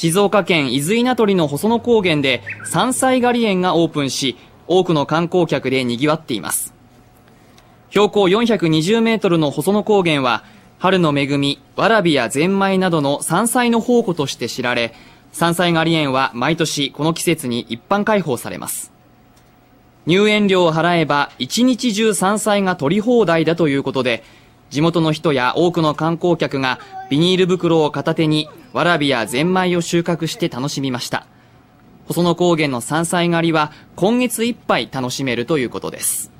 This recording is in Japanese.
静岡県伊豆稲取の細野高原で山菜狩り園がオープンし、多くの観光客で賑わっています。標高420メートルの細野高原は、春の恵み、わらびやゼンマイなどの山菜の宝庫として知られ、山菜狩り園は毎年この季節に一般開放されます。入園料を払えば一日中山菜が取り放題だということで、地元の人や多くの観光客がビニール袋を片手にわらびやゼンマイを収穫して楽しみました。細野高原の山菜狩りは今月いっぱい楽しめるということです。